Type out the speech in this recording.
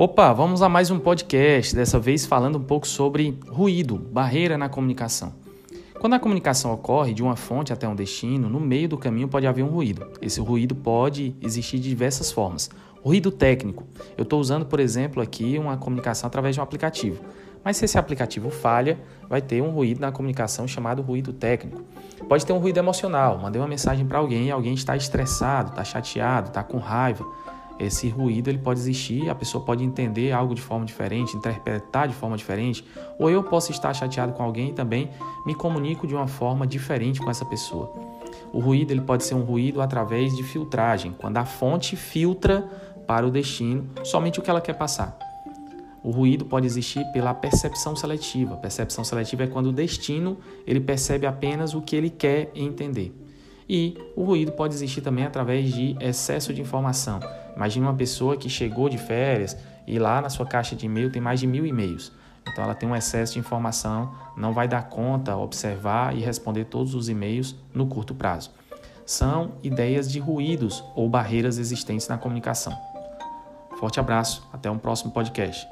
Opa, vamos a mais um podcast, dessa vez falando um pouco sobre ruído, barreira na comunicação. Quando a comunicação ocorre de uma fonte até um destino, no meio do caminho pode haver um ruído. Esse ruído pode existir de diversas formas. Ruído técnico. Eu estou usando, por exemplo, aqui uma comunicação através de um aplicativo. Mas se esse aplicativo falha, vai ter um ruído na comunicação chamado ruído técnico. Pode ter um ruído emocional. Mandei uma mensagem para alguém e alguém está estressado, está chateado, está com raiva esse ruído ele pode existir, a pessoa pode entender algo de forma diferente, interpretar de forma diferente, ou eu posso estar chateado com alguém e também me comunico de uma forma diferente com essa pessoa. O ruído ele pode ser um ruído através de filtragem, quando a fonte filtra para o destino somente o que ela quer passar. O ruído pode existir pela percepção seletiva. percepção seletiva é quando o destino ele percebe apenas o que ele quer entender. E o ruído pode existir também através de excesso de informação. Imagine uma pessoa que chegou de férias e lá na sua caixa de e-mail tem mais de mil e-mails. Então ela tem um excesso de informação, não vai dar conta, observar e responder todos os e-mails no curto prazo. São ideias de ruídos ou barreiras existentes na comunicação. Forte abraço, até um próximo podcast.